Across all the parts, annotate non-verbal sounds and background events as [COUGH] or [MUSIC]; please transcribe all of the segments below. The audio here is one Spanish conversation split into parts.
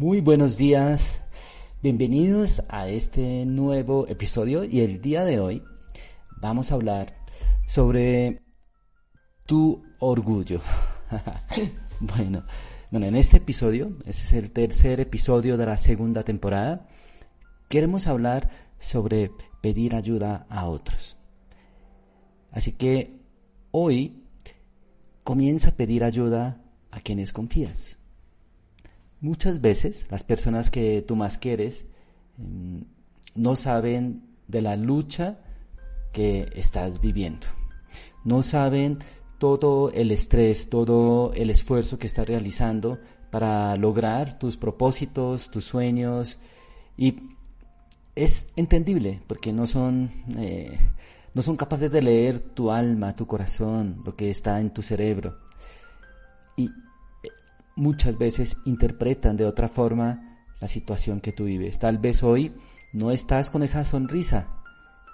Muy buenos días, bienvenidos a este nuevo episodio y el día de hoy vamos a hablar sobre tu orgullo. [LAUGHS] bueno, bueno, en este episodio, ese es el tercer episodio de la segunda temporada, queremos hablar sobre pedir ayuda a otros. Así que hoy comienza a pedir ayuda a quienes confías. Muchas veces las personas que tú más quieres em, no saben de la lucha que estás viviendo. No saben todo el estrés, todo el esfuerzo que estás realizando para lograr tus propósitos, tus sueños. Y es entendible porque no son, eh, no son capaces de leer tu alma, tu corazón, lo que está en tu cerebro. Y muchas veces interpretan de otra forma la situación que tú vives. Tal vez hoy no estás con esa sonrisa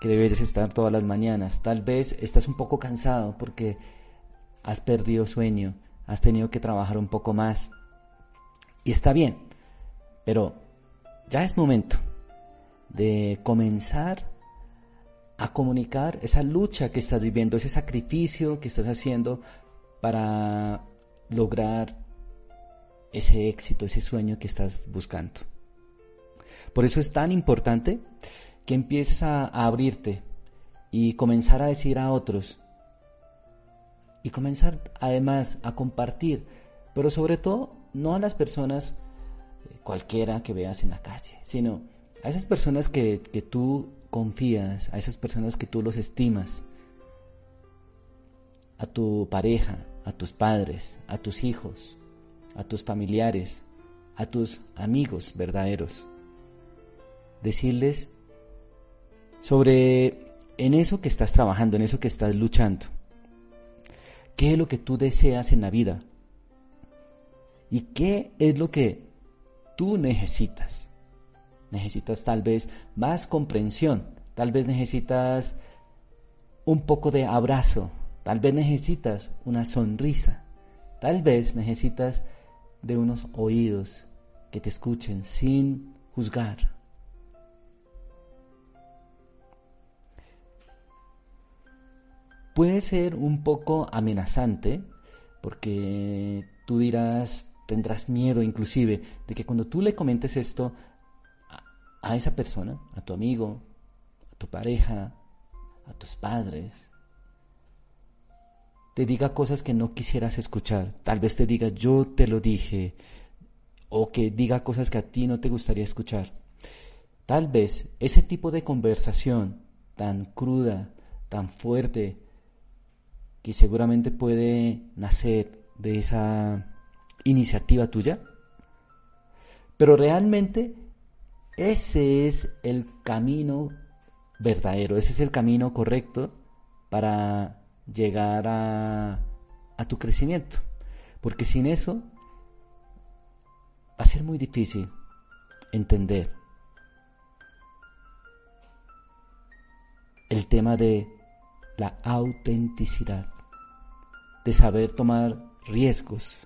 que debes estar todas las mañanas. Tal vez estás un poco cansado porque has perdido sueño, has tenido que trabajar un poco más. Y está bien, pero ya es momento de comenzar a comunicar esa lucha que estás viviendo, ese sacrificio que estás haciendo para lograr ese éxito, ese sueño que estás buscando. Por eso es tan importante que empieces a, abrirte y comenzar a decir a otros y comenzar además a compartir, pero sobre todo no a las personas eh, cualquiera que veas en la calle, sino a esas personas que, que tú confías, a esas personas que tú los estimas, a tu pareja, a tus padres, a tus hijos, a tus familiares, a tus amigos verdaderos. Decirles sobre en eso que estás trabajando, en eso que estás luchando. ¿Qué es lo que tú deseas en la vida? ¿Y qué es lo que tú necesitas? Necesitas tal vez más comprensión, tal vez necesitas un poco de abrazo, tal vez necesitas una sonrisa, tal vez necesitas de unos oídos que te escuchen sin juzgar. puede ser un poco amenazante porque tú dirás, tendrás miedo inclusive de que cuando tú le comentes esto a, esa persona, a tu amigo, a tu pareja, a tus padres, te diga cosas que no quisieras escuchar. Tal vez te diga yo te lo dije o que diga cosas que a ti no te gustaría escuchar. Tal vez ese tipo de conversación tan cruda, tan fuerte, que seguramente puede nacer de esa iniciativa tuya. Pero realmente ese es el camino verdadero, ese es el camino correcto para llegar a, a tu crecimiento. Porque sin eso va a ser muy difícil entender el tema de la autenticidad de saber tomar riesgos.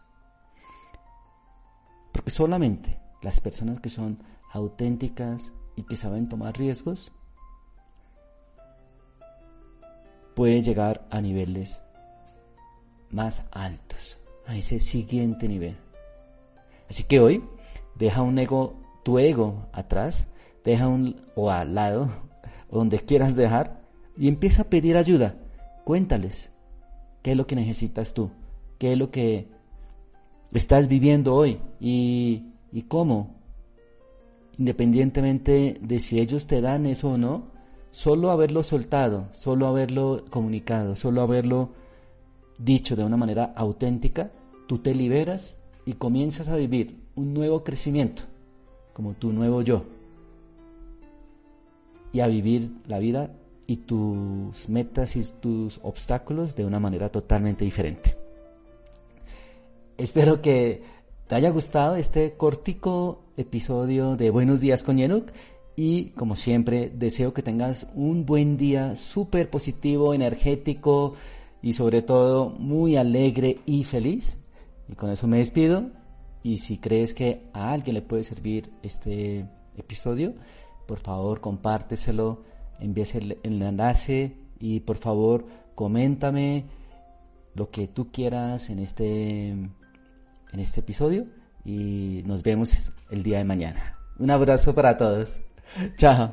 Porque solamente las personas que son auténticas y que saben tomar riesgos pueden llegar a niveles más altos, a ese siguiente nivel. Así que hoy deja un ego, tu ego atrás, deja un o al lado, donde quieras dejar, y empieza a pedir ayuda. Cuéntales, qué es lo que necesitas tú, qué es lo que estás viviendo hoy y, y cómo. Independientemente de si ellos te dan eso o no, solo haberlo soltado, solo haberlo comunicado, solo haberlo dicho de una manera auténtica, tú te liberas y comienzas a vivir un nuevo crecimiento, como tu nuevo yo, y a vivir la vida y tus metas y tus obstáculos de una manera totalmente diferente. Espero que te haya gustado este cortico episodio de Buenos días con Yenuk y como siempre deseo que tengas un buen día súper positivo, energético y sobre todo muy alegre y feliz. Y con eso me despido. Y si crees que a alguien le puede servir este episodio, por favor compárteselo, envíes el, enlace y por favor coméntame lo que tú quieras en este, en este episodio y nos vemos el día de mañana. Un abrazo para todos. 这样